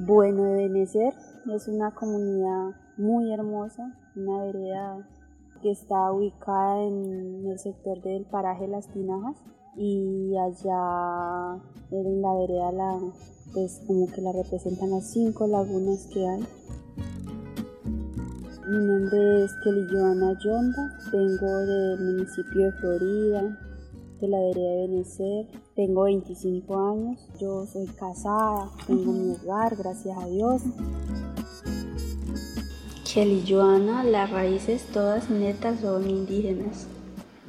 Bueno de Benecer es una comunidad muy hermosa, una vereda que está ubicada en el sector del paraje Las Tinajas y allá en la vereda la, pues como que la representan las cinco lagunas que hay. Mi nombre es Kelly Joana Yonda, vengo del municipio de Florida, de la vereda de Benecer, tengo 25 años, yo soy casada, tengo mi hogar, gracias a Dios. Kelly Joana, las raíces todas netas son indígenas.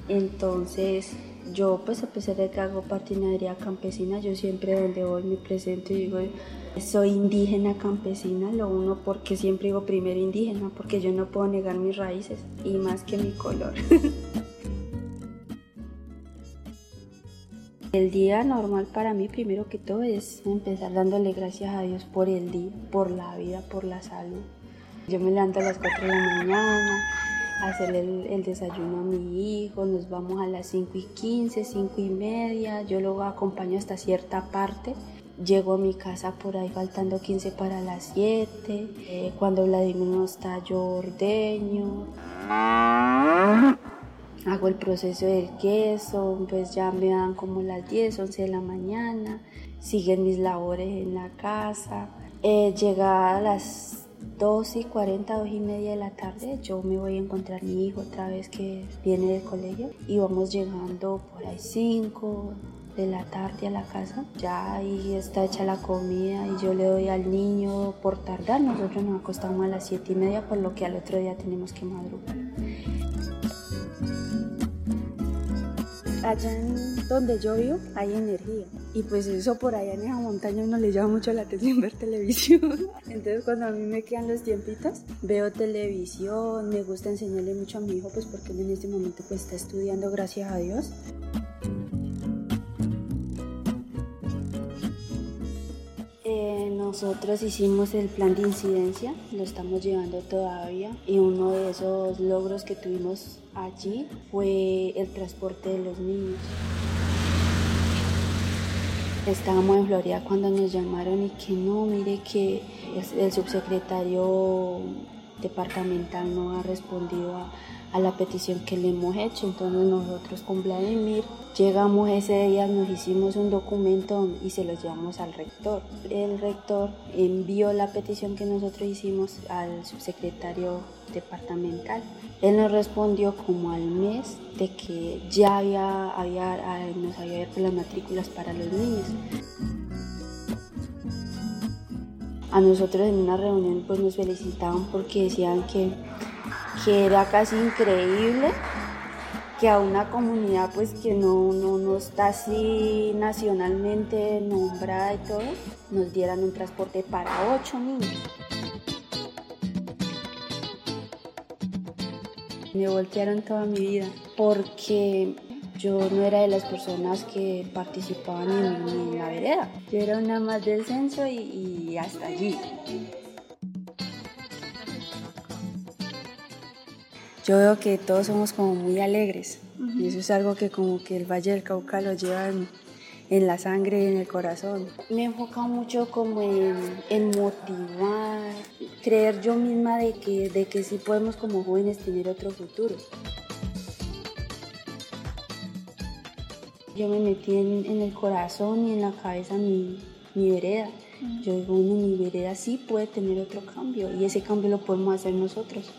Entonces, yo pues a pesar de que hago patinadería campesina, yo siempre donde voy me presento y digo, soy indígena campesina, lo uno porque siempre digo primero indígena, porque yo no puedo negar mis raíces y más que mi color. El día normal para mí, primero que todo, es empezar dándole gracias a Dios por el día, por la vida, por la salud. Yo me levanto a las 4 de la mañana, a hacerle el, desayuno a mi hijo, nos vamos a las 5 y 15, 5 y media, yo lo acompaño hasta cierta parte. Llego a mi casa por ahí faltando 15 para las 7. Eh, cuando Vladimir no está, yo ordeño. Hago el proceso del queso, pues ya me dan como las 10, 11 de la mañana. Siguen mis labores en la casa. Eh, llega a las 2 y 40, 2 y media de la tarde, yo me voy a encontrar a mi hijo otra vez que viene del colegio y vamos llegando por ahí 5 de la tarde a la casa. Ya ahí está hecha la comida y yo le doy al niño por tardar. Nosotros nos acostamos a las 7 y media, por lo que al otro día tenemos que madrugar. Allá en donde yo vivo hay energía. Y pues eso por allá en esa montaña uno le llama mucho la atención ver televisión. Entonces cuando a mí me quedan los tiempitos, veo televisión, me gusta enseñarle mucho a mi hijo, pues porque él en este momento pues está estudiando, gracias a Dios. Eh, nosotros hicimos el plan de incidencia, lo estamos llevando todavía y uno de esos logros que tuvimos allí fue el transporte de los niños. Estábamos en Florida cuando nos llamaron y que no, mire que el subsecretario departamental no ha respondido a, a la petición que le hemos hecho. Entonces nosotros con Vladimir llegamos ese día, nos hicimos un documento y se lo llevamos al rector. El rector envió la petición que nosotros hicimos al subsecretario departamental. Él nos respondió como al mes de que ya había, había nos había abierto las matrículas para los niños. A nosotros en una reunión pues nos felicitaban porque decían que que era casi increíble que a una comunidad pues que no, no, está así nacionalmente nombrada y todo, nos dieran un transporte para ocho niños. Me voltearon toda mi vida porque yo no era de las personas que participaban en, la vereda. Yo era una más del censo y hasta allí. Yo veo que todos somos como muy alegres y eso es algo que como que el Valle del Cauca lo lleva en, la sangre y en el corazón. Me he enfocado mucho como en, motivar, creer yo misma de que, de que sí podemos como jóvenes tener otro futuro. Yo me metí en, el corazón y en la cabeza mi, mi vereda. Yo digo, mi vereda sí puede tener otro cambio y ese cambio lo podemos hacer nosotros.